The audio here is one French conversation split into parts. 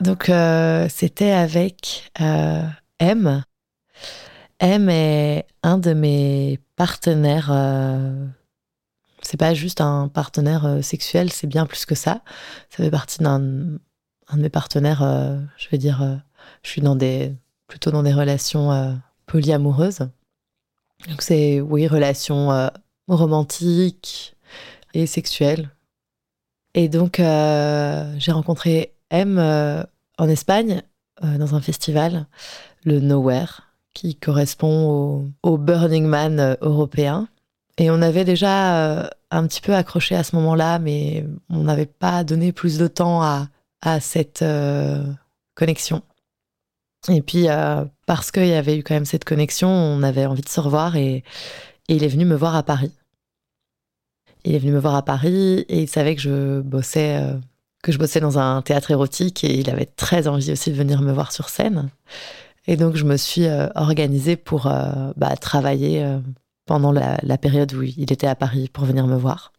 Donc, euh, c'était avec euh, M. M est un de mes partenaires. Euh, c'est pas juste un partenaire euh, sexuel, c'est bien plus que ça. Ça fait partie d'un un de mes partenaires. je veux dire, je suis dans des plutôt dans des relations polyamoureuses. Donc, c'est oui, relations romantiques et sexuelles. Et donc, j'ai rencontré M euh, en Espagne, euh, dans un festival, le Nowhere, qui correspond au, Burning Man euh, européen. Et on avait déjà un petit peu accroché à ce moment-là, mais on n'avait pas donné plus de temps à, à cette connexion. Et puis, parce qu'il y avait eu quand même cette connexion, on avait envie de se revoir et, il est venu me voir à Paris. Il est venu me voir à Paris et il savait que je bossais, que je bossais dans un théâtre érotique et il avait très envie aussi de venir me voir sur scène. Et donc, je me suis euh, organisée pour euh, bah, travailler euh, pendant la, période où il était à Paris pour venir me voir.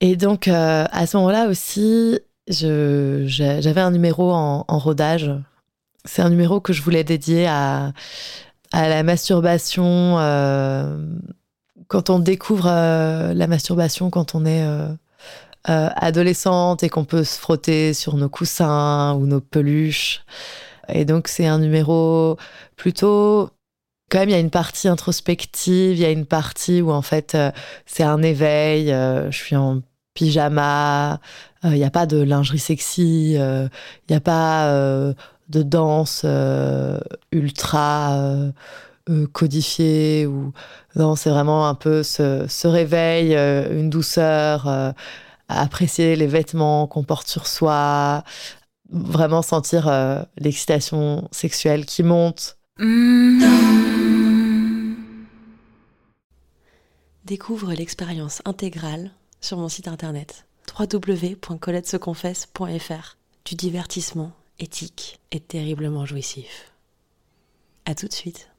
Et donc, à ce moment-là aussi, j'avais un numéro en, rodage. C'est un numéro que je voulais dédier à, la masturbation. quand on découvre la masturbation, quand on est euh, adolescente et qu'on peut se frotter sur nos coussins ou nos peluches. Et donc, c'est un numéro plutôt. Quand même, il y a une partie introspective, il y a une partie où en fait, euh, c'est un éveil. euh, je suis en pyjama, il n'y a pas de lingerie sexy, il n'y a pas de danse ultra codifiée. Ou... Non, c'est vraiment un peu ce, ce réveil, une douceur, apprécier les vêtements qu'on porte sur soi, vraiment sentir euh, l'excitation sexuelle qui monte. Découvre l'expérience intégrale sur mon site internet www.coletteseconfesse.fr du divertissement éthique et terriblement jouissif. À tout de suite.